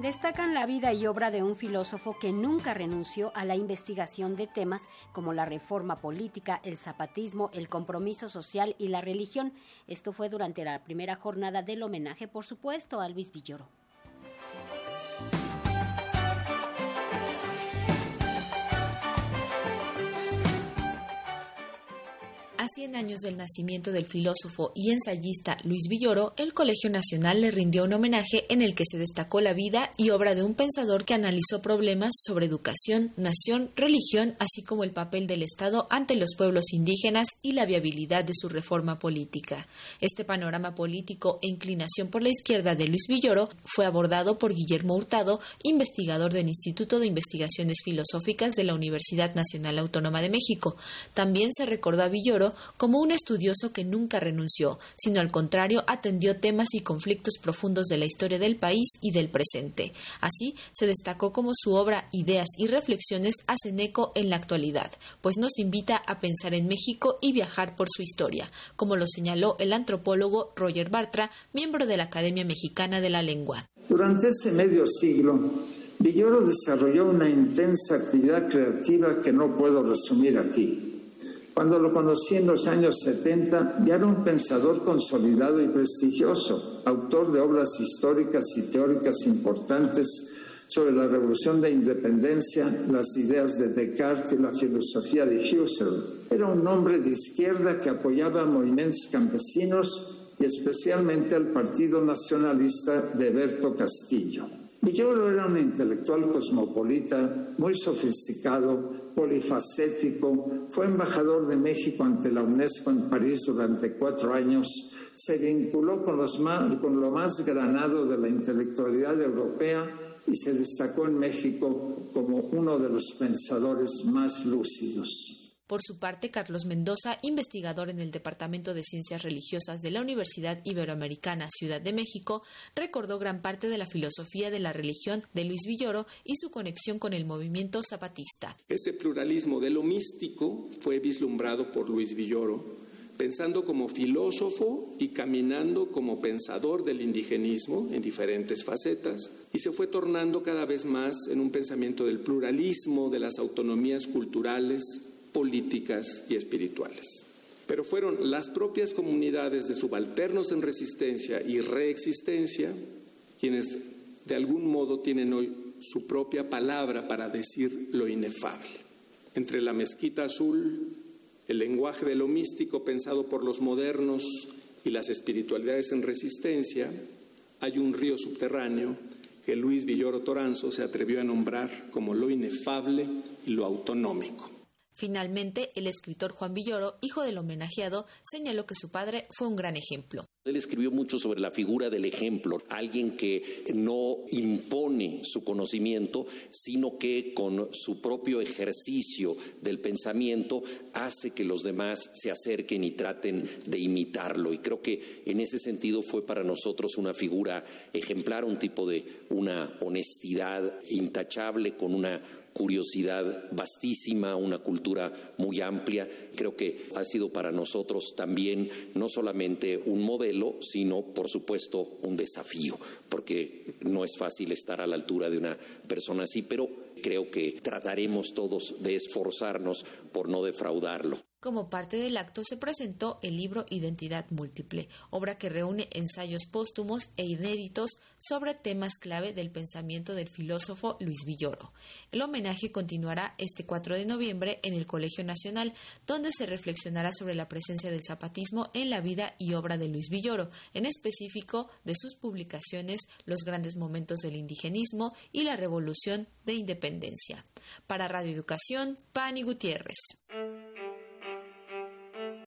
Destacan la vida y obra de un filósofo que nunca renunció a la investigación de temas como la reforma política, el zapatismo, el compromiso social y la religión. Esto fue durante la primera jornada del homenaje, por supuesto, a Luis Villoro. A 100 años del nacimiento del filósofo y ensayista Luis Villoro, el Colegio Nacional le rindió un homenaje en el que se destacó la vida y obra de un pensador que analizó problemas sobre educación, nación, religión, así como el papel del Estado ante los pueblos indígenas y la viabilidad de su reforma política. Este panorama político e inclinación por la izquierda de Luis Villoro fue abordado por Guillermo Hurtado, investigador del Instituto de Investigaciones Filosóficas de la Universidad Nacional Autónoma de México. También se recordó a Villoro como un estudioso que nunca renunció, sino al contrario atendió temas y conflictos profundos de la historia del país y del presente. Así se destacó como su obra Ideas y Reflexiones hacen eco en la actualidad, pues nos invita a pensar en México y viajar por su historia, como lo señaló el antropólogo Roger Bartra, miembro de la Academia Mexicana de la Lengua. Durante ese medio siglo, Villoro desarrolló una intensa actividad creativa que no puedo resumir aquí. Cuando lo conocí en los años 70, ya era un pensador consolidado y prestigioso, autor de obras históricas y teóricas importantes sobre la revolución de independencia, las ideas de Descartes y la filosofía de Husserl. Era un hombre de izquierda que apoyaba movimientos campesinos y especialmente al Partido Nacionalista de Berto Castillo. Villoro era un intelectual cosmopolita, muy sofisticado, polifacético, fue embajador de México ante la UNESCO en París durante cuatro años, se vinculó con, lo más granado de la intelectualidad europea y se destacó en México como uno de los pensadores más lúcidos. Por su parte, Carlos Mendoza, investigador en el Departamento de Ciencias Religiosas de la Universidad Iberoamericana Ciudad de México, recordó gran parte de la filosofía de la religión de Luis Villoro y su conexión con el movimiento zapatista. Ese pluralismo de lo místico fue vislumbrado por Luis Villoro, pensando como filósofo y caminando como pensador del indigenismo en diferentes facetas, y se fue tornando cada vez más en un pensamiento del pluralismo, de las autonomías culturales, políticas y espirituales. Pero fueron las propias comunidades de subalternos en resistencia y reexistencia quienes de algún modo tienen hoy su propia palabra para decir lo inefable. Entre la mezquita azul, el lenguaje de lo místico pensado por los modernos y las espiritualidades en resistencia, hay un río subterráneo que Luis Villoro Toranzo se atrevió a nombrar como lo inefable y lo autonómico. Finalmente, el escritor Juan Villoro, hijo del homenajeado, señaló que su padre fue un gran ejemplo. Él escribió mucho sobre la figura del ejemplo, alguien que no impone su conocimiento, sino que con su propio ejercicio del pensamiento hace que los demás se acerquen y traten de imitarlo. Y creo que en ese sentido fue para nosotros una figura ejemplar, un tipo de una honestidad intachable, con una curiosidad vastísima, una cultura muy amplia. Creo que ha sido para nosotros también no solamente un modelo, sino, por supuesto, un desafío, porque no es fácil estar a la altura de una persona así, pero creo que trataremos todos de esforzarnos por no defraudarlo. Como parte del acto se presentó el libro Identidad Múltiple, obra que reúne ensayos póstumos e inéditos sobre temas clave del pensamiento del filósofo Luis Villoro. El homenaje continuará este 4 de noviembre en el Colegio Nacional, donde se reflexionará sobre la presencia del zapatismo en la vida y obra de Luis Villoro, en específico de sus publicaciones Los grandes momentos del indigenismo y la revolución de independencia. Para Radio Educación, Pani Gutiérrez.